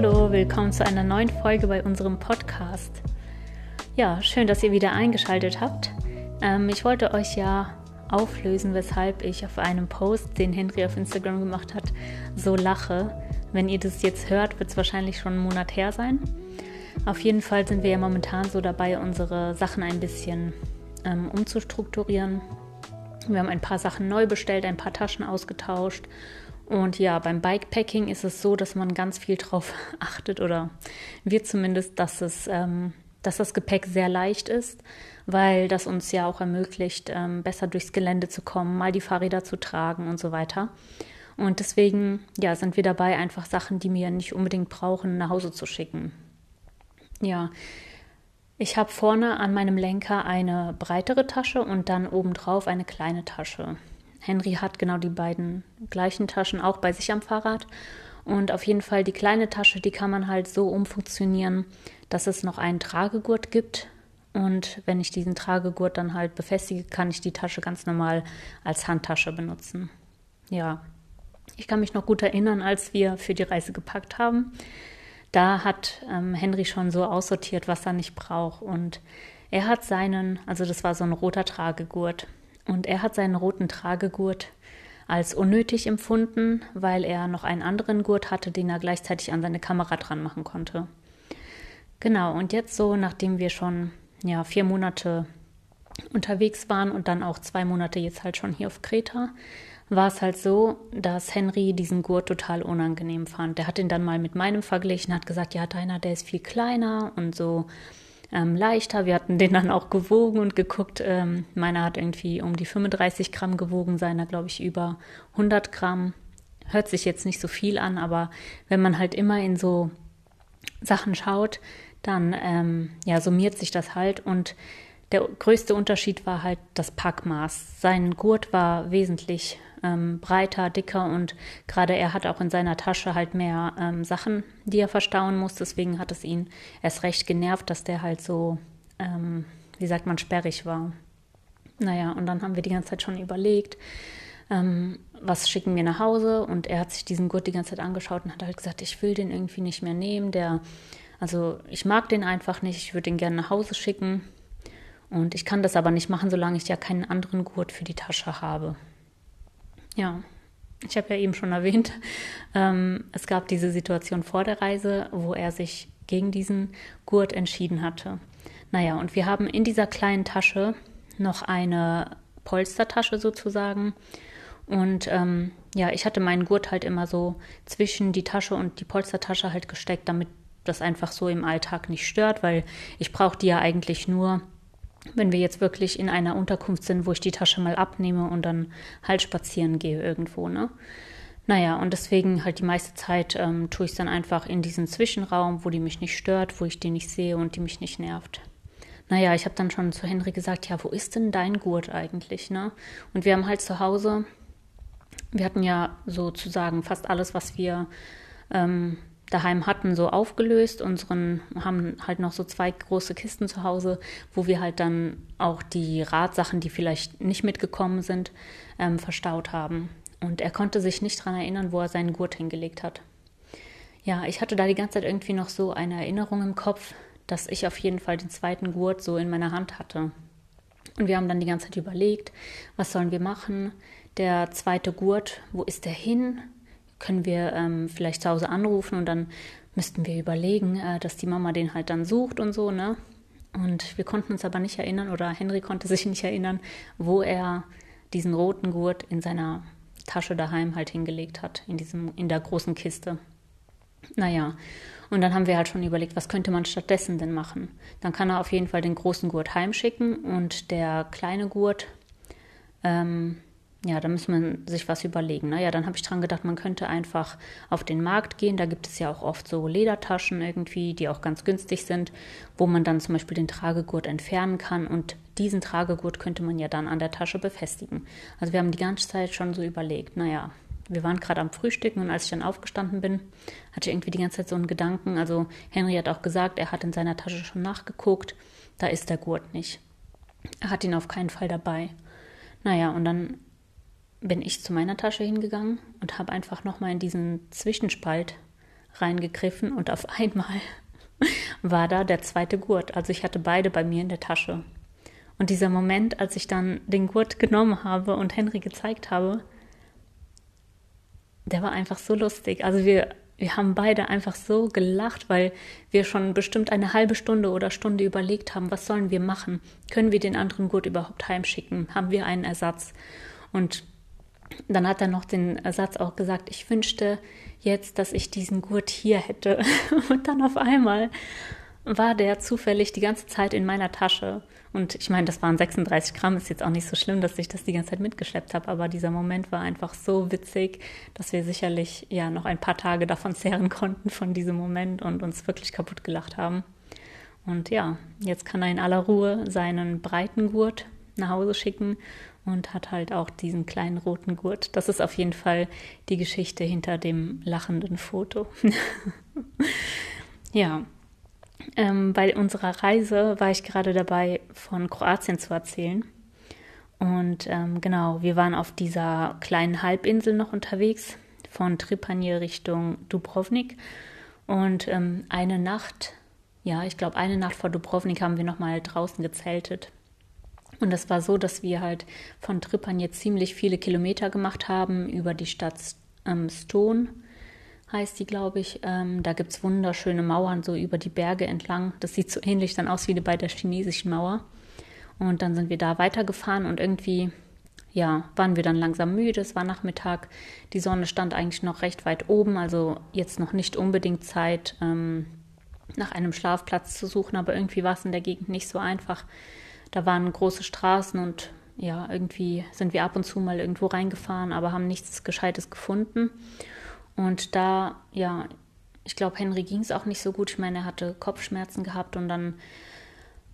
Hallo, willkommen zu einer neuen Folge bei unserem Podcast. Ja, schön, dass ihr wieder eingeschaltet habt. Ähm, ich wollte euch ja auflösen, weshalb ich auf einem Post, den Henry auf Instagram gemacht hat, so lache. Wenn ihr das jetzt hört, wird es wahrscheinlich schon einen Monat her sein. Auf jeden Fall sind wir ja momentan so dabei, unsere Sachen ein bisschen ähm, umzustrukturieren. Wir haben ein paar Sachen neu bestellt, ein paar Taschen ausgetauscht. Und ja, beim Bikepacking ist es so, dass man ganz viel drauf achtet oder wir zumindest, dass es, ähm, dass das Gepäck sehr leicht ist, weil das uns ja auch ermöglicht, ähm, besser durchs Gelände zu kommen, mal die Fahrräder zu tragen und so weiter. Und deswegen, ja, sind wir dabei, einfach Sachen, die wir nicht unbedingt brauchen, nach Hause zu schicken. Ja, ich habe vorne an meinem Lenker eine breitere Tasche und dann obendrauf eine kleine Tasche. Henry hat genau die beiden gleichen Taschen auch bei sich am Fahrrad. Und auf jeden Fall die kleine Tasche, die kann man halt so umfunktionieren, dass es noch einen Tragegurt gibt. Und wenn ich diesen Tragegurt dann halt befestige, kann ich die Tasche ganz normal als Handtasche benutzen. Ja, ich kann mich noch gut erinnern, als wir für die Reise gepackt haben da hat ähm, Henry schon so aussortiert, was er nicht braucht. Und er hat seinen, also das war so ein roter Tragegurt, und er hat seinen roten Tragegurt als unnötig empfunden, weil er noch einen anderen Gurt hatte, den er gleichzeitig an seine Kamera dran machen konnte. Genau, und jetzt so, nachdem wir schon ja, vier Monate unterwegs waren und dann auch zwei Monate jetzt halt schon hier auf Kreta, war es halt so, dass Henry diesen Gurt total unangenehm fand. Der hat ihn dann mal mit meinem verglichen, hat gesagt, ja, deiner, der ist viel kleiner und so ähm, leichter. Wir hatten den dann auch gewogen und geguckt. Ähm, meiner hat irgendwie um die 35 Gramm gewogen, seiner, glaube ich, über 100 Gramm. Hört sich jetzt nicht so viel an, aber wenn man halt immer in so Sachen schaut, dann ähm, ja, summiert sich das halt und der größte Unterschied war halt das Packmaß. Sein Gurt war wesentlich ähm, breiter, dicker und gerade er hat auch in seiner Tasche halt mehr ähm, Sachen, die er verstauen muss. Deswegen hat es ihn erst recht genervt, dass der halt so, ähm, wie sagt man, sperrig war. Naja, und dann haben wir die ganze Zeit schon überlegt, ähm, was schicken wir nach Hause und er hat sich diesen Gurt die ganze Zeit angeschaut und hat halt gesagt, ich will den irgendwie nicht mehr nehmen, der, also ich mag den einfach nicht, ich würde den gerne nach Hause schicken. Und ich kann das aber nicht machen, solange ich ja keinen anderen Gurt für die Tasche habe. Ja, ich habe ja eben schon erwähnt, ähm, es gab diese Situation vor der Reise, wo er sich gegen diesen Gurt entschieden hatte. Naja, und wir haben in dieser kleinen Tasche noch eine Polstertasche sozusagen. Und ähm, ja, ich hatte meinen Gurt halt immer so zwischen die Tasche und die Polstertasche halt gesteckt, damit das einfach so im Alltag nicht stört, weil ich brauche die ja eigentlich nur wenn wir jetzt wirklich in einer Unterkunft sind, wo ich die Tasche mal abnehme und dann halt spazieren gehe irgendwo, ne? Naja, und deswegen halt die meiste Zeit ähm, tue ich es dann einfach in diesen Zwischenraum, wo die mich nicht stört, wo ich die nicht sehe und die mich nicht nervt. Naja, ich habe dann schon zu Henry gesagt, ja, wo ist denn dein Gurt eigentlich, ne? Und wir haben halt zu Hause, wir hatten ja sozusagen fast alles, was wir ähm, daheim hatten, so aufgelöst. Unseren haben halt noch so zwei große Kisten zu Hause, wo wir halt dann auch die Radsachen, die vielleicht nicht mitgekommen sind, ähm, verstaut haben. Und er konnte sich nicht daran erinnern, wo er seinen Gurt hingelegt hat. Ja, ich hatte da die ganze Zeit irgendwie noch so eine Erinnerung im Kopf, dass ich auf jeden Fall den zweiten Gurt so in meiner Hand hatte. Und wir haben dann die ganze Zeit überlegt, was sollen wir machen? Der zweite Gurt, wo ist der hin? Können wir ähm, vielleicht zu Hause anrufen und dann müssten wir überlegen, äh, dass die Mama den halt dann sucht und so, ne? Und wir konnten uns aber nicht erinnern oder Henry konnte sich nicht erinnern, wo er diesen roten Gurt in seiner Tasche daheim halt hingelegt hat, in, diesem, in der großen Kiste. Naja, und dann haben wir halt schon überlegt, was könnte man stattdessen denn machen? Dann kann er auf jeden Fall den großen Gurt heimschicken und der kleine Gurt, ähm, ja, da muss man sich was überlegen. Ne? Ja, dann habe ich dran gedacht, man könnte einfach auf den Markt gehen. Da gibt es ja auch oft so Ledertaschen irgendwie, die auch ganz günstig sind, wo man dann zum Beispiel den Tragegurt entfernen kann und diesen Tragegurt könnte man ja dann an der Tasche befestigen. Also wir haben die ganze Zeit schon so überlegt, naja, wir waren gerade am Frühstücken und als ich dann aufgestanden bin, hatte ich irgendwie die ganze Zeit so einen Gedanken. Also Henry hat auch gesagt, er hat in seiner Tasche schon nachgeguckt, da ist der Gurt nicht. Er hat ihn auf keinen Fall dabei. Naja, und dann bin ich zu meiner Tasche hingegangen und habe einfach nochmal in diesen Zwischenspalt reingegriffen und auf einmal war da der zweite Gurt. Also ich hatte beide bei mir in der Tasche. Und dieser Moment, als ich dann den Gurt genommen habe und Henry gezeigt habe, der war einfach so lustig. Also wir, wir haben beide einfach so gelacht, weil wir schon bestimmt eine halbe Stunde oder Stunde überlegt haben, was sollen wir machen? Können wir den anderen Gurt überhaupt heimschicken? Haben wir einen Ersatz? Und dann hat er noch den Satz auch gesagt, ich wünschte jetzt, dass ich diesen Gurt hier hätte. Und dann auf einmal war der zufällig die ganze Zeit in meiner Tasche. Und ich meine, das waren 36 Gramm, ist jetzt auch nicht so schlimm, dass ich das die ganze Zeit mitgeschleppt habe, aber dieser Moment war einfach so witzig, dass wir sicherlich ja noch ein paar Tage davon zehren konnten, von diesem Moment und uns wirklich kaputt gelacht haben. Und ja, jetzt kann er in aller Ruhe seinen breiten Gurt nach Hause schicken und hat halt auch diesen kleinen roten Gurt. Das ist auf jeden Fall die Geschichte hinter dem lachenden Foto. ja, ähm, bei unserer Reise war ich gerade dabei, von Kroatien zu erzählen. Und ähm, genau, wir waren auf dieser kleinen Halbinsel noch unterwegs, von Tripanje Richtung Dubrovnik. Und ähm, eine Nacht, ja, ich glaube, eine Nacht vor Dubrovnik haben wir nochmal draußen gezeltet. Und das war so, dass wir halt von Trippan jetzt ziemlich viele Kilometer gemacht haben über die Stadt ähm, Stone, heißt die, glaube ich. Ähm, da gibt es wunderschöne Mauern so über die Berge entlang. Das sieht so ähnlich dann aus wie bei der chinesischen Mauer. Und dann sind wir da weitergefahren und irgendwie, ja, waren wir dann langsam müde. Es war Nachmittag. Die Sonne stand eigentlich noch recht weit oben, also jetzt noch nicht unbedingt Zeit, ähm, nach einem Schlafplatz zu suchen, aber irgendwie war es in der Gegend nicht so einfach da waren große Straßen und ja, irgendwie sind wir ab und zu mal irgendwo reingefahren, aber haben nichts Gescheites gefunden. Und da, ja, ich glaube, Henry ging es auch nicht so gut. Ich meine, er hatte Kopfschmerzen gehabt und dann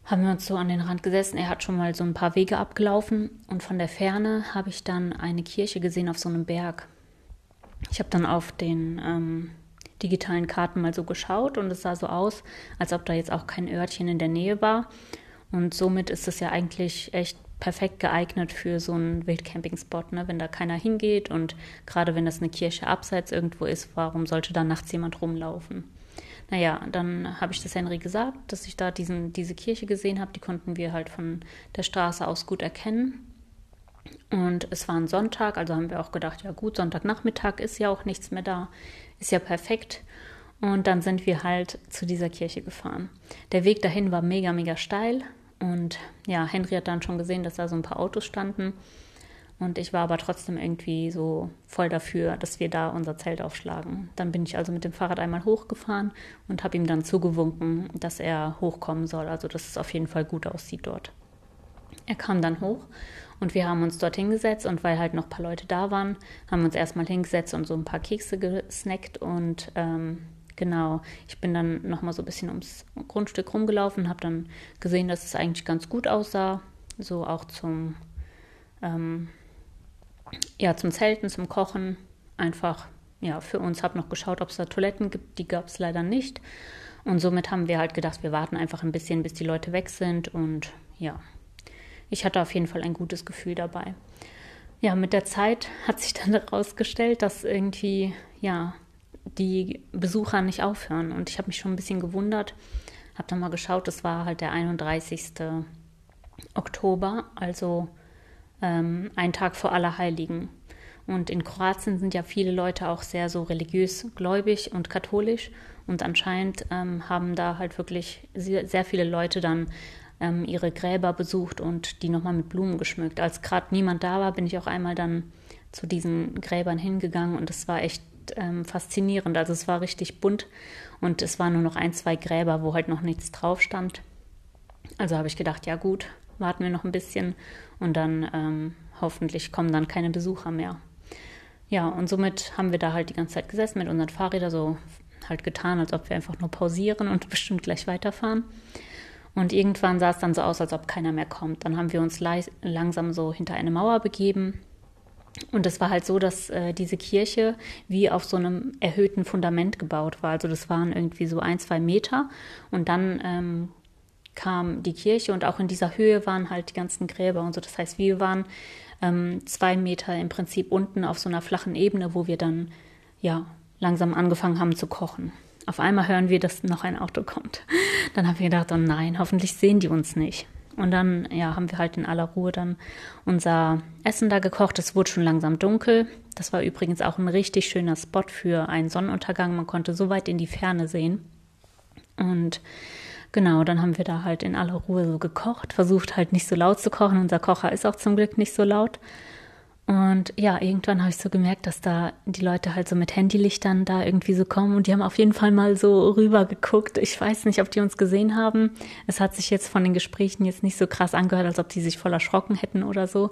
haben wir uns so an den Rand gesessen. Er hat schon mal so ein paar Wege abgelaufen und von der Ferne habe ich dann eine Kirche gesehen auf so einem Berg. Ich habe dann auf den ähm, digitalen Karten mal so geschaut und es sah so aus, als ob da jetzt auch kein Örtchen in der Nähe war. Und somit ist es ja eigentlich echt perfekt geeignet für so einen Wildcamping-Spot, ne? wenn da keiner hingeht und gerade wenn das eine Kirche abseits irgendwo ist, warum sollte da nachts jemand rumlaufen? Naja, dann habe ich das Henry gesagt, dass ich da diesen, diese Kirche gesehen habe. Die konnten wir halt von der Straße aus gut erkennen. Und es war ein Sonntag, also haben wir auch gedacht, ja gut, Sonntagnachmittag ist ja auch nichts mehr da, ist ja perfekt. Und dann sind wir halt zu dieser Kirche gefahren. Der Weg dahin war mega, mega steil. Und ja, Henry hat dann schon gesehen, dass da so ein paar Autos standen. Und ich war aber trotzdem irgendwie so voll dafür, dass wir da unser Zelt aufschlagen. Dann bin ich also mit dem Fahrrad einmal hochgefahren und habe ihm dann zugewunken, dass er hochkommen soll, also dass es auf jeden Fall gut aussieht dort. Er kam dann hoch und wir haben uns dort hingesetzt und weil halt noch ein paar Leute da waren, haben wir uns erstmal hingesetzt und so ein paar Kekse gesnackt und ähm, Genau, ich bin dann nochmal so ein bisschen ums Grundstück rumgelaufen, habe dann gesehen, dass es eigentlich ganz gut aussah, so auch zum, ähm, ja, zum Zelten, zum Kochen, einfach, ja, für uns, habe noch geschaut, ob es da Toiletten gibt, die gab es leider nicht. Und somit haben wir halt gedacht, wir warten einfach ein bisschen, bis die Leute weg sind. Und ja, ich hatte auf jeden Fall ein gutes Gefühl dabei. Ja, mit der Zeit hat sich dann herausgestellt, dass irgendwie, ja, die Besucher nicht aufhören. Und ich habe mich schon ein bisschen gewundert, habe dann mal geschaut, das war halt der 31. Oktober, also ähm, ein Tag vor Allerheiligen. Und in Kroatien sind ja viele Leute auch sehr so religiös gläubig und katholisch. Und anscheinend ähm, haben da halt wirklich sehr, sehr viele Leute dann ähm, ihre Gräber besucht und die nochmal mit Blumen geschmückt. Als gerade niemand da war, bin ich auch einmal dann zu diesen Gräbern hingegangen und es war echt ähm, faszinierend. Also es war richtig bunt und es waren nur noch ein, zwei Gräber, wo halt noch nichts drauf stand. Also habe ich gedacht, ja gut, warten wir noch ein bisschen und dann ähm, hoffentlich kommen dann keine Besucher mehr. Ja, und somit haben wir da halt die ganze Zeit gesessen mit unseren Fahrrädern, so halt getan, als ob wir einfach nur pausieren und bestimmt gleich weiterfahren. Und irgendwann sah es dann so aus, als ob keiner mehr kommt. Dann haben wir uns langsam so hinter eine Mauer begeben und es war halt so, dass äh, diese Kirche wie auf so einem erhöhten Fundament gebaut war. Also das waren irgendwie so ein, zwei Meter. Und dann ähm, kam die Kirche und auch in dieser Höhe waren halt die ganzen Gräber und so. Das heißt, wir waren ähm, zwei Meter im Prinzip unten auf so einer flachen Ebene, wo wir dann ja langsam angefangen haben zu kochen. Auf einmal hören wir, dass noch ein Auto kommt. Dann haben wir gedacht, oh nein, hoffentlich sehen die uns nicht. Und dann, ja, haben wir halt in aller Ruhe dann unser Essen da gekocht. Es wurde schon langsam dunkel. Das war übrigens auch ein richtig schöner Spot für einen Sonnenuntergang. Man konnte so weit in die Ferne sehen. Und genau, dann haben wir da halt in aller Ruhe so gekocht, versucht halt nicht so laut zu kochen. Unser Kocher ist auch zum Glück nicht so laut. Und ja, irgendwann habe ich so gemerkt, dass da die Leute halt so mit Handylichtern da irgendwie so kommen und die haben auf jeden Fall mal so rüber geguckt. Ich weiß nicht, ob die uns gesehen haben. Es hat sich jetzt von den Gesprächen jetzt nicht so krass angehört, als ob die sich voll erschrocken hätten oder so.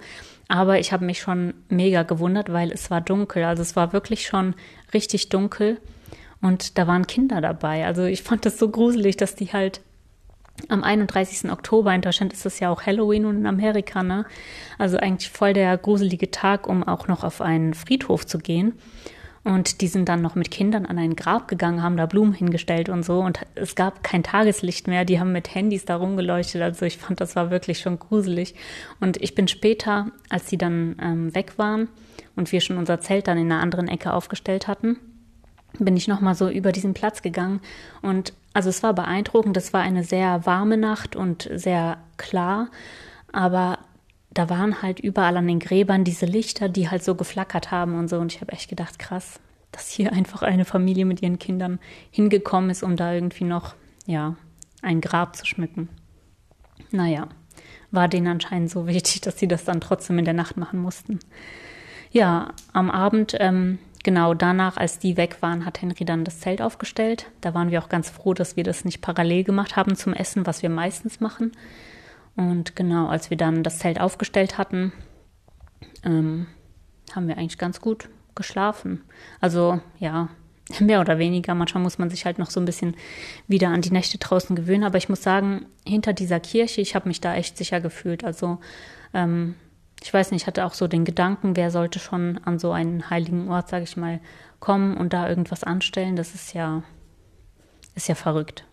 Aber ich habe mich schon mega gewundert, weil es war dunkel. Also es war wirklich schon richtig dunkel und da waren Kinder dabei. Also ich fand das so gruselig, dass die halt am 31. Oktober, in Deutschland ist es ja auch Halloween und in Amerika, ne? Also eigentlich voll der gruselige Tag, um auch noch auf einen Friedhof zu gehen. Und die sind dann noch mit Kindern an ein Grab gegangen, haben da Blumen hingestellt und so. Und es gab kein Tageslicht mehr. Die haben mit Handys da rumgeleuchtet. Also ich fand, das war wirklich schon gruselig. Und ich bin später, als sie dann ähm, weg waren und wir schon unser Zelt dann in einer anderen Ecke aufgestellt hatten, bin ich nochmal so über diesen Platz gegangen und also es war beeindruckend, es war eine sehr warme Nacht und sehr klar, aber da waren halt überall an den Gräbern diese Lichter, die halt so geflackert haben und so und ich habe echt gedacht, krass, dass hier einfach eine Familie mit ihren Kindern hingekommen ist, um da irgendwie noch, ja, ein Grab zu schmücken. Naja, war denen anscheinend so wichtig, dass sie das dann trotzdem in der Nacht machen mussten. Ja, am Abend ähm, genau danach, als die weg waren, hat Henry dann das Zelt aufgestellt. Da waren wir auch ganz froh, dass wir das nicht parallel gemacht haben zum Essen, was wir meistens machen. Und genau, als wir dann das Zelt aufgestellt hatten, ähm, haben wir eigentlich ganz gut geschlafen. Also ja, mehr oder weniger. Manchmal muss man sich halt noch so ein bisschen wieder an die Nächte draußen gewöhnen. Aber ich muss sagen, hinter dieser Kirche, ich habe mich da echt sicher gefühlt. Also ähm, ich weiß nicht, ich hatte auch so den Gedanken, wer sollte schon an so einen heiligen Ort, sage ich mal, kommen und da irgendwas anstellen. Das ist ja, ist ja verrückt.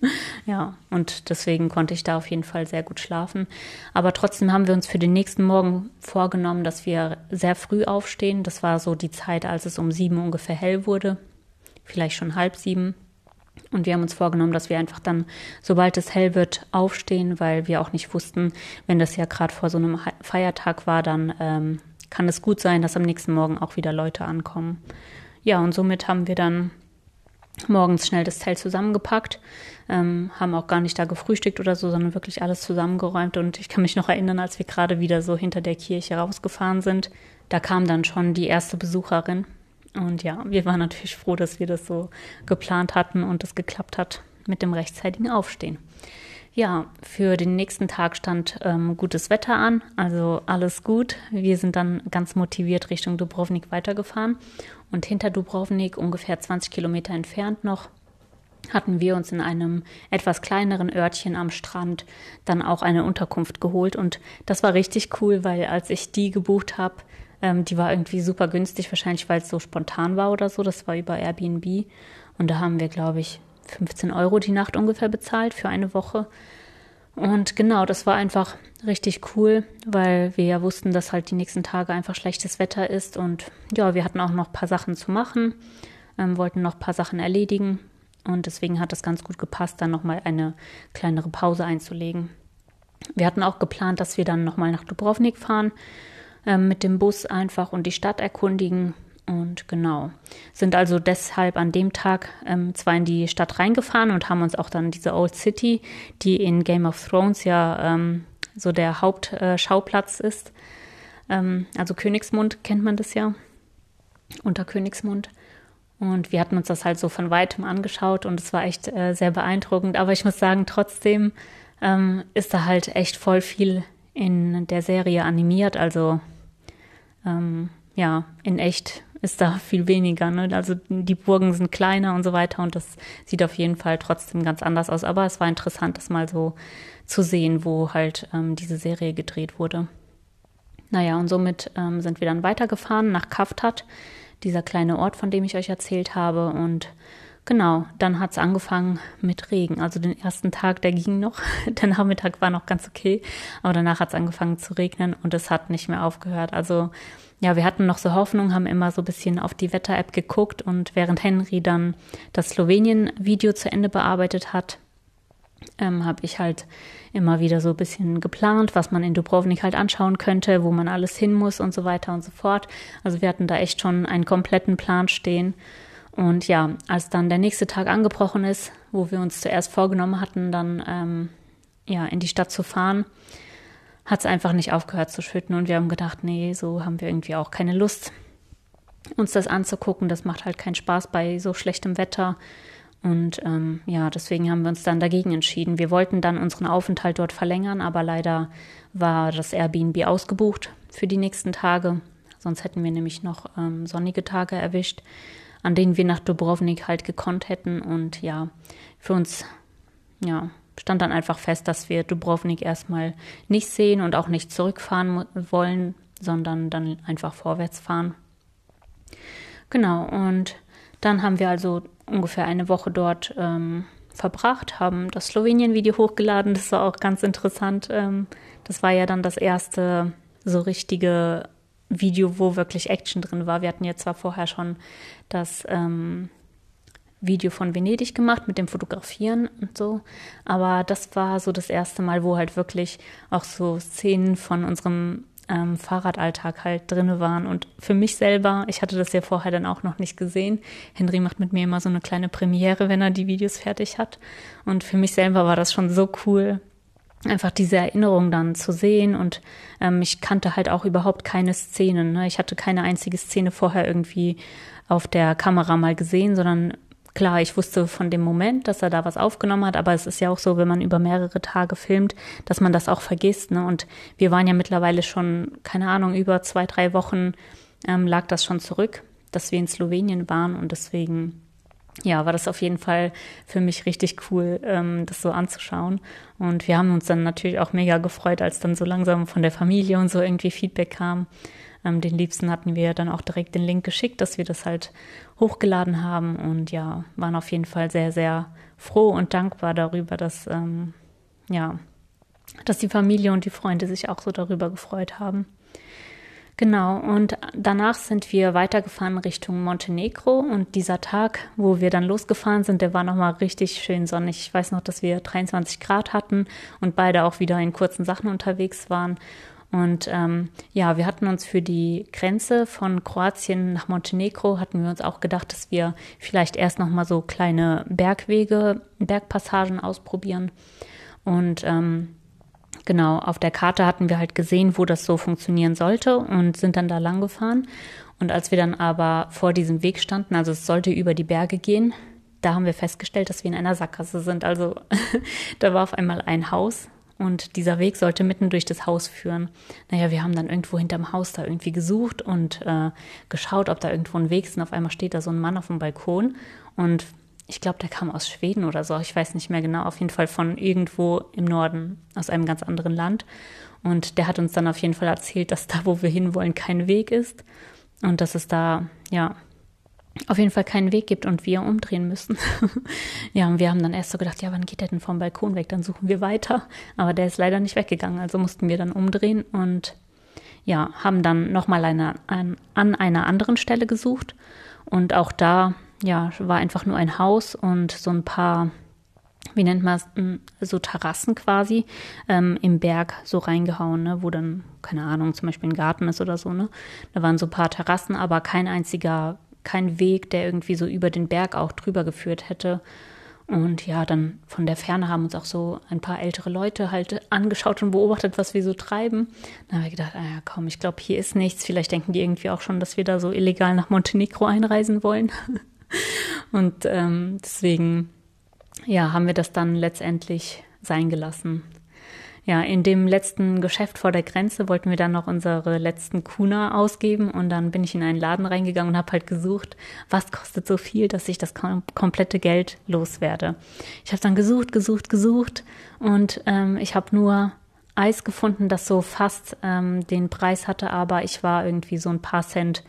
ja, und deswegen konnte ich da auf jeden Fall sehr gut schlafen. Aber trotzdem haben wir uns für den nächsten Morgen vorgenommen, dass wir sehr früh aufstehen. Das war so die Zeit, als es um sieben ungefähr hell wurde. Vielleicht schon halb sieben. Und wir haben uns vorgenommen, dass wir einfach dann, sobald es hell wird, aufstehen, weil wir auch nicht wussten, wenn das ja gerade vor so einem Feiertag war, dann ähm, kann es gut sein, dass am nächsten Morgen auch wieder Leute ankommen. Ja, und somit haben wir dann morgens schnell das Zelt zusammengepackt, ähm, haben auch gar nicht da gefrühstückt oder so, sondern wirklich alles zusammengeräumt. Und ich kann mich noch erinnern, als wir gerade wieder so hinter der Kirche rausgefahren sind, da kam dann schon die erste Besucherin und ja, wir waren natürlich froh, dass wir das so geplant hatten und es geklappt hat mit dem rechtzeitigen Aufstehen. Ja, für den nächsten Tag stand ähm, gutes Wetter an, also alles gut. Wir sind dann ganz motiviert Richtung Dubrovnik weitergefahren und hinter Dubrovnik, ungefähr 20 Kilometer entfernt noch, hatten wir uns in einem etwas kleineren Örtchen am Strand dann auch eine Unterkunft geholt und das war richtig cool, weil als ich die gebucht habe, ähm, die war irgendwie super günstig, wahrscheinlich weil es so spontan war oder so. Das war über Airbnb. Und da haben wir, glaube ich, 15 Euro die Nacht ungefähr bezahlt für eine Woche. Und genau, das war einfach richtig cool, weil wir ja wussten, dass halt die nächsten Tage einfach schlechtes Wetter ist. Und ja, wir hatten auch noch ein paar Sachen zu machen, ähm, wollten noch ein paar Sachen erledigen. Und deswegen hat das ganz gut gepasst, dann nochmal eine kleinere Pause einzulegen. Wir hatten auch geplant, dass wir dann nochmal nach Dubrovnik fahren ähm, mit dem Bus einfach und die Stadt erkundigen. Und genau, sind also deshalb an dem Tag ähm, zwar in die Stadt reingefahren und haben uns auch dann diese Old City, die in Game of Thrones ja ähm, so der Hauptschauplatz äh, ist. Ähm, also Königsmund kennt man das ja, unter Königsmund. Und wir hatten uns das halt so von weitem angeschaut und es war echt äh, sehr beeindruckend. Aber ich muss sagen, trotzdem ähm, ist da halt echt voll viel in der Serie animiert. Also ähm, ja, in echt ist da viel weniger. Ne? Also die Burgen sind kleiner und so weiter und das sieht auf jeden Fall trotzdem ganz anders aus. Aber es war interessant, das mal so zu sehen, wo halt ähm, diese Serie gedreht wurde. Naja, und somit ähm, sind wir dann weitergefahren nach Kaftat, dieser kleine Ort, von dem ich euch erzählt habe. Und Genau, dann hat es angefangen mit Regen. Also den ersten Tag, der ging noch. Der Nachmittag war noch ganz okay. Aber danach hat es angefangen zu regnen und es hat nicht mehr aufgehört. Also ja, wir hatten noch so Hoffnung, haben immer so ein bisschen auf die Wetter-App geguckt und während Henry dann das Slowenien-Video zu Ende bearbeitet hat, ähm, habe ich halt immer wieder so ein bisschen geplant, was man in Dubrovnik halt anschauen könnte, wo man alles hin muss und so weiter und so fort. Also wir hatten da echt schon einen kompletten Plan stehen. Und ja, als dann der nächste Tag angebrochen ist, wo wir uns zuerst vorgenommen hatten, dann ähm, ja in die Stadt zu fahren, hat es einfach nicht aufgehört zu schütten und wir haben gedacht, nee, so haben wir irgendwie auch keine Lust, uns das anzugucken. Das macht halt keinen Spaß bei so schlechtem Wetter. Und ähm, ja, deswegen haben wir uns dann dagegen entschieden. Wir wollten dann unseren Aufenthalt dort verlängern, aber leider war das Airbnb ausgebucht für die nächsten Tage. Sonst hätten wir nämlich noch ähm, sonnige Tage erwischt, an denen wir nach Dubrovnik halt gekonnt hätten. Und ja, für uns ja, stand dann einfach fest, dass wir Dubrovnik erstmal nicht sehen und auch nicht zurückfahren wollen, sondern dann einfach vorwärts fahren. Genau, und dann haben wir also ungefähr eine Woche dort ähm, verbracht, haben das Slowenien-Video hochgeladen. Das war auch ganz interessant. Ähm, das war ja dann das erste so richtige Video, wo wirklich Action drin war. Wir hatten ja zwar vorher schon das ähm, Video von Venedig gemacht mit dem Fotografieren und so, aber das war so das erste Mal, wo halt wirklich auch so Szenen von unserem ähm, Fahrradalltag halt drin waren. Und für mich selber, ich hatte das ja vorher dann auch noch nicht gesehen. Henry macht mit mir immer so eine kleine Premiere, wenn er die Videos fertig hat. Und für mich selber war das schon so cool, einfach diese Erinnerung dann zu sehen. Und ähm, ich kannte halt auch überhaupt keine Szenen. Ne? Ich hatte keine einzige Szene vorher irgendwie auf der Kamera mal gesehen, sondern klar, ich wusste von dem Moment, dass er da was aufgenommen hat, aber es ist ja auch so, wenn man über mehrere Tage filmt, dass man das auch vergisst. Ne? Und wir waren ja mittlerweile schon, keine Ahnung, über zwei, drei Wochen ähm, lag das schon zurück, dass wir in Slowenien waren und deswegen ja, war das auf jeden Fall für mich richtig cool, ähm, das so anzuschauen. Und wir haben uns dann natürlich auch mega gefreut, als dann so langsam von der Familie und so irgendwie Feedback kam. Ähm, den Liebsten hatten wir dann auch direkt den Link geschickt, dass wir das halt hochgeladen haben und ja, waren auf jeden Fall sehr, sehr froh und dankbar darüber, dass, ähm, ja, dass die Familie und die Freunde sich auch so darüber gefreut haben. Genau, und danach sind wir weitergefahren Richtung Montenegro und dieser Tag, wo wir dann losgefahren sind, der war nochmal richtig schön sonnig. Ich weiß noch, dass wir 23 Grad hatten und beide auch wieder in kurzen Sachen unterwegs waren und ähm, ja, wir hatten uns für die Grenze von Kroatien nach Montenegro, hatten wir uns auch gedacht, dass wir vielleicht erst nochmal so kleine Bergwege, Bergpassagen ausprobieren. Und ähm, genau, auf der Karte hatten wir halt gesehen, wo das so funktionieren sollte und sind dann da lang gefahren. Und als wir dann aber vor diesem Weg standen, also es sollte über die Berge gehen, da haben wir festgestellt, dass wir in einer Sackgasse sind. Also da war auf einmal ein Haus und dieser Weg sollte mitten durch das Haus führen. Naja, wir haben dann irgendwo hinterm Haus da irgendwie gesucht und äh, geschaut, ob da irgendwo ein Weg ist. Und auf einmal steht da so ein Mann auf dem Balkon. Und ich glaube, der kam aus Schweden oder so. Ich weiß nicht mehr genau. Auf jeden Fall von irgendwo im Norden, aus einem ganz anderen Land. Und der hat uns dann auf jeden Fall erzählt, dass da, wo wir hinwollen, kein Weg ist. Und dass es da, ja, auf jeden Fall keinen Weg gibt und wir umdrehen müssen. ja, und wir haben dann erst so gedacht, ja, wann geht der denn vom Balkon weg? Dann suchen wir weiter. Aber der ist leider nicht weggegangen, also mussten wir dann umdrehen und ja, haben dann nochmal eine, ein, an einer anderen Stelle gesucht. Und auch da, ja, war einfach nur ein Haus und so ein paar, wie nennt man es, hm, so Terrassen quasi ähm, im Berg so reingehauen, ne, wo dann, keine Ahnung, zum Beispiel ein Garten ist oder so, ne. Da waren so ein paar Terrassen, aber kein einziger kein Weg, der irgendwie so über den Berg auch drüber geführt hätte. Und ja, dann von der Ferne haben uns auch so ein paar ältere Leute halt angeschaut und beobachtet, was wir so treiben. Dann haben wir gedacht, ah ja, komm, ich glaube, hier ist nichts. Vielleicht denken die irgendwie auch schon, dass wir da so illegal nach Montenegro einreisen wollen. und ähm, deswegen, ja, haben wir das dann letztendlich sein gelassen ja, in dem letzten Geschäft vor der Grenze wollten wir dann noch unsere letzten Kuna ausgeben und dann bin ich in einen Laden reingegangen und habe halt gesucht, was kostet so viel, dass ich das kom komplette Geld loswerde. Ich habe dann gesucht, gesucht, gesucht und ähm, ich habe nur Eis gefunden, das so fast ähm, den Preis hatte, aber ich war irgendwie so ein paar Cent,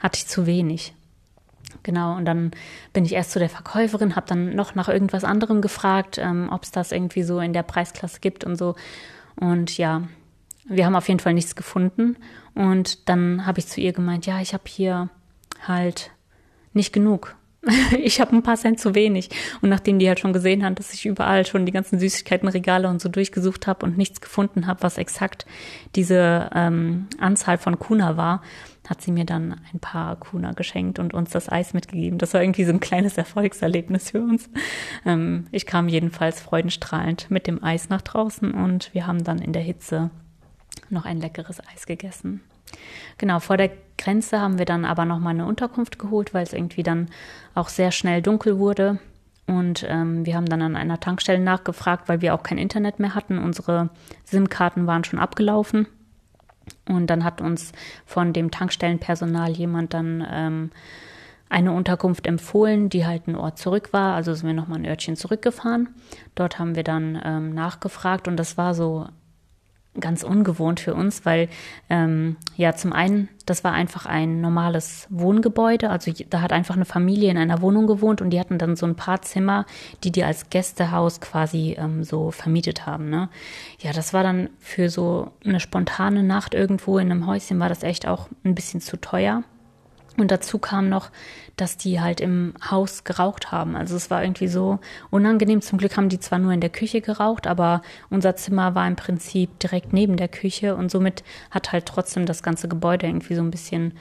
hatte ich zu wenig. Genau, und dann bin ich erst zu der Verkäuferin, habe dann noch nach irgendwas anderem gefragt, ähm, ob es das irgendwie so in der Preisklasse gibt und so. Und ja, wir haben auf jeden Fall nichts gefunden. Und dann habe ich zu ihr gemeint, ja, ich habe hier halt nicht genug. ich habe ein paar Cent zu wenig. Und nachdem die halt schon gesehen haben, dass ich überall schon die ganzen Süßigkeitenregale und so durchgesucht habe und nichts gefunden habe, was exakt diese ähm, Anzahl von Kuna war, hat sie mir dann ein paar Kuna geschenkt und uns das Eis mitgegeben. Das war irgendwie so ein kleines Erfolgserlebnis für uns. Ähm, ich kam jedenfalls freudenstrahlend mit dem Eis nach draußen und wir haben dann in der Hitze noch ein leckeres Eis gegessen. Genau, vor der Grenze haben wir dann aber nochmal eine Unterkunft geholt, weil es irgendwie dann auch sehr schnell dunkel wurde. Und ähm, wir haben dann an einer Tankstelle nachgefragt, weil wir auch kein Internet mehr hatten. Unsere SIM-Karten waren schon abgelaufen. Und dann hat uns von dem Tankstellenpersonal jemand dann ähm, eine Unterkunft empfohlen, die halt ein Ort zurück war. Also sind wir nochmal ein Örtchen zurückgefahren. Dort haben wir dann ähm, nachgefragt und das war so ganz ungewohnt für uns, weil ähm, ja zum einen, das war einfach ein normales Wohngebäude, also da hat einfach eine Familie in einer Wohnung gewohnt und die hatten dann so ein paar Zimmer, die die als Gästehaus quasi ähm, so vermietet haben. Ne? Ja, das war dann für so eine spontane Nacht irgendwo in einem Häuschen war das echt auch ein bisschen zu teuer. Und dazu kam noch, dass die halt im Haus geraucht haben. Also es war irgendwie so unangenehm. Zum Glück haben die zwar nur in der Küche geraucht, aber unser Zimmer war im Prinzip direkt neben der Küche und somit hat halt trotzdem das ganze Gebäude irgendwie so ein bisschen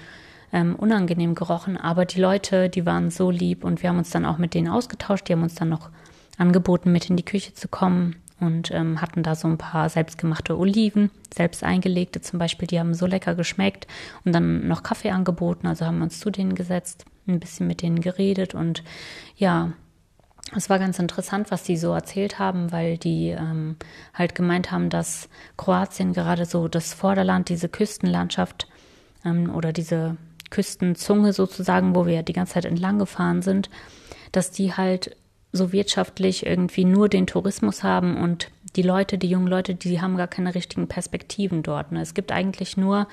ähm, unangenehm gerochen. Aber die Leute, die waren so lieb und wir haben uns dann auch mit denen ausgetauscht. Die haben uns dann noch angeboten, mit in die Küche zu kommen und ähm, hatten da so ein paar selbstgemachte Oliven, selbst eingelegte zum Beispiel, die haben so lecker geschmeckt und dann noch Kaffee angeboten, also haben wir uns zu denen gesetzt, ein bisschen mit denen geredet und ja, es war ganz interessant, was die so erzählt haben, weil die ähm, halt gemeint haben, dass Kroatien gerade so das Vorderland, diese Küstenlandschaft ähm, oder diese Küstenzunge sozusagen, wo wir die ganze Zeit entlang gefahren sind, dass die halt so wirtschaftlich irgendwie nur den Tourismus haben und die Leute, die jungen Leute, die haben gar keine richtigen Perspektiven dort. Ne? Es gibt eigentlich nur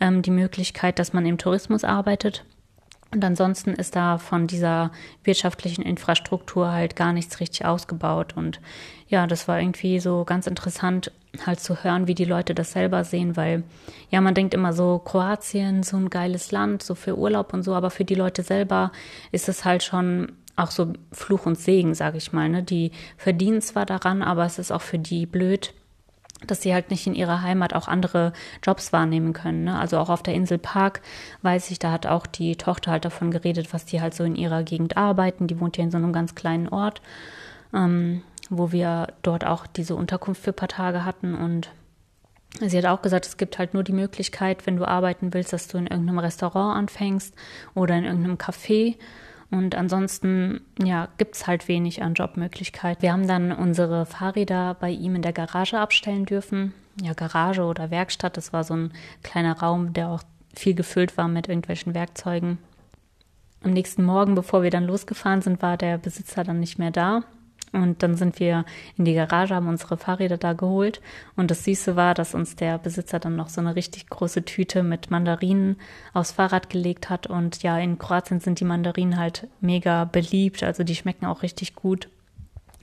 ähm, die Möglichkeit, dass man im Tourismus arbeitet. Und ansonsten ist da von dieser wirtschaftlichen Infrastruktur halt gar nichts richtig ausgebaut. Und ja, das war irgendwie so ganz interessant, halt zu hören, wie die Leute das selber sehen, weil ja, man denkt immer so, Kroatien, so ein geiles Land, so für Urlaub und so, aber für die Leute selber ist es halt schon auch so Fluch und Segen, sage ich mal. Ne? Die verdienen zwar daran, aber es ist auch für die blöd, dass sie halt nicht in ihrer Heimat auch andere Jobs wahrnehmen können. Ne? Also auch auf der Insel Park weiß ich, da hat auch die Tochter halt davon geredet, was die halt so in ihrer Gegend arbeiten. Die wohnt ja in so einem ganz kleinen Ort, ähm, wo wir dort auch diese Unterkunft für ein paar Tage hatten und Sie hat auch gesagt, es gibt halt nur die Möglichkeit, wenn du arbeiten willst, dass du in irgendeinem Restaurant anfängst oder in irgendeinem Café. Und ansonsten, ja, gibt's halt wenig an Jobmöglichkeiten. Wir haben dann unsere Fahrräder bei ihm in der Garage abstellen dürfen. Ja, Garage oder Werkstatt, das war so ein kleiner Raum, der auch viel gefüllt war mit irgendwelchen Werkzeugen. Am nächsten Morgen, bevor wir dann losgefahren sind, war der Besitzer dann nicht mehr da. Und dann sind wir in die Garage, haben unsere Fahrräder da geholt. Und das Süße war, dass uns der Besitzer dann noch so eine richtig große Tüte mit Mandarinen aufs Fahrrad gelegt hat. Und ja, in Kroatien sind die Mandarinen halt mega beliebt. Also die schmecken auch richtig gut.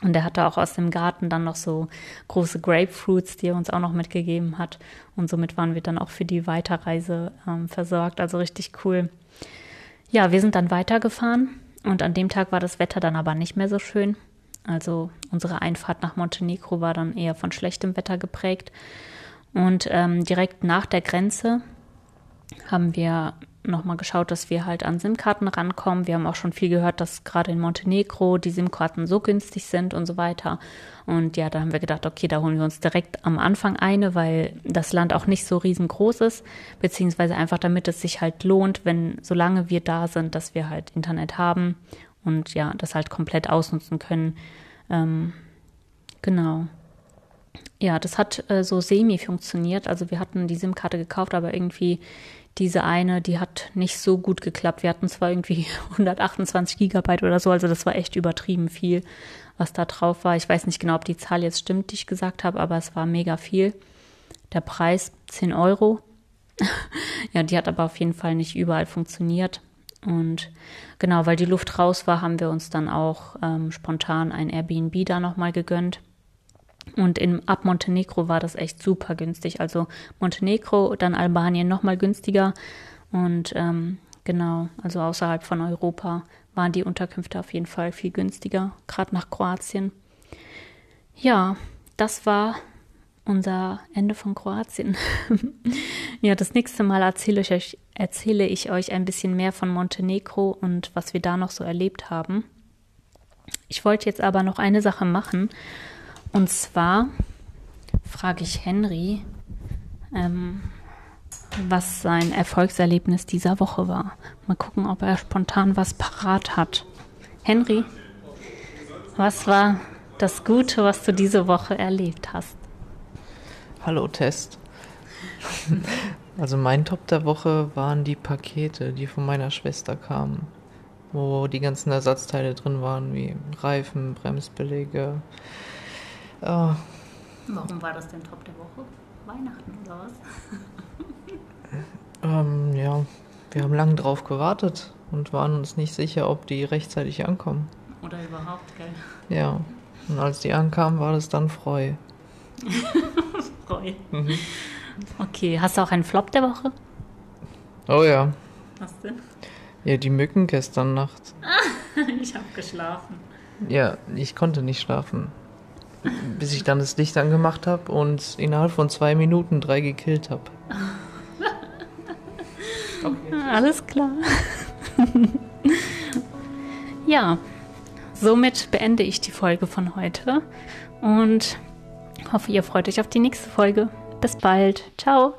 Und er hatte auch aus dem Garten dann noch so große Grapefruits, die er uns auch noch mitgegeben hat. Und somit waren wir dann auch für die Weiterreise ähm, versorgt. Also richtig cool. Ja, wir sind dann weitergefahren. Und an dem Tag war das Wetter dann aber nicht mehr so schön. Also unsere Einfahrt nach Montenegro war dann eher von schlechtem Wetter geprägt. Und ähm, direkt nach der Grenze haben wir nochmal geschaut, dass wir halt an SIM-Karten rankommen. Wir haben auch schon viel gehört, dass gerade in Montenegro die SIM-Karten so günstig sind und so weiter. Und ja, da haben wir gedacht, okay, da holen wir uns direkt am Anfang eine, weil das Land auch nicht so riesengroß ist, beziehungsweise einfach damit es sich halt lohnt, wenn, solange wir da sind, dass wir halt Internet haben und ja, das halt komplett ausnutzen können. Ähm, genau. Ja, das hat äh, so semi funktioniert. Also wir hatten die SIM-Karte gekauft, aber irgendwie diese eine, die hat nicht so gut geklappt. Wir hatten zwar irgendwie 128 Gigabyte oder so, also das war echt übertrieben viel, was da drauf war. Ich weiß nicht genau, ob die Zahl jetzt stimmt, die ich gesagt habe, aber es war mega viel. Der Preis 10 Euro. ja, die hat aber auf jeden Fall nicht überall funktioniert. Und genau, weil die Luft raus war, haben wir uns dann auch ähm, spontan ein Airbnb da nochmal gegönnt. Und in, ab Montenegro war das echt super günstig. Also Montenegro, dann Albanien nochmal günstiger. Und ähm, genau, also außerhalb von Europa waren die Unterkünfte auf jeden Fall viel günstiger, gerade nach Kroatien. Ja, das war unser Ende von Kroatien. ja, das nächste Mal erzähle ich, euch, erzähle ich euch ein bisschen mehr von Montenegro und was wir da noch so erlebt haben. Ich wollte jetzt aber noch eine Sache machen. Und zwar frage ich Henry, ähm, was sein Erfolgserlebnis dieser Woche war. Mal gucken, ob er spontan was parat hat. Henry, was war das Gute, was du diese Woche erlebt hast? Hallo Test. Also mein Top der Woche waren die Pakete, die von meiner Schwester kamen, wo die ganzen Ersatzteile drin waren, wie Reifen, Bremsbeläge. Äh, Warum war das denn Top der Woche? Weihnachten oder was? ähm, ja, wir haben lange drauf gewartet und waren uns nicht sicher, ob die rechtzeitig ankommen. Oder überhaupt, gell? Ja, und als die ankamen, war das dann Freu. Freu. Mhm. Okay, hast du auch einen Flop der Woche? Oh ja. Was denn? Ja, die Mücken gestern Nacht. ich habe geschlafen. Ja, ich konnte nicht schlafen. Bis ich dann das Licht angemacht habe und innerhalb von zwei Minuten drei gekillt habe. Okay. Alles klar. ja, somit beende ich die Folge von heute und hoffe, ihr freut euch auf die nächste Folge. Bis bald. Ciao.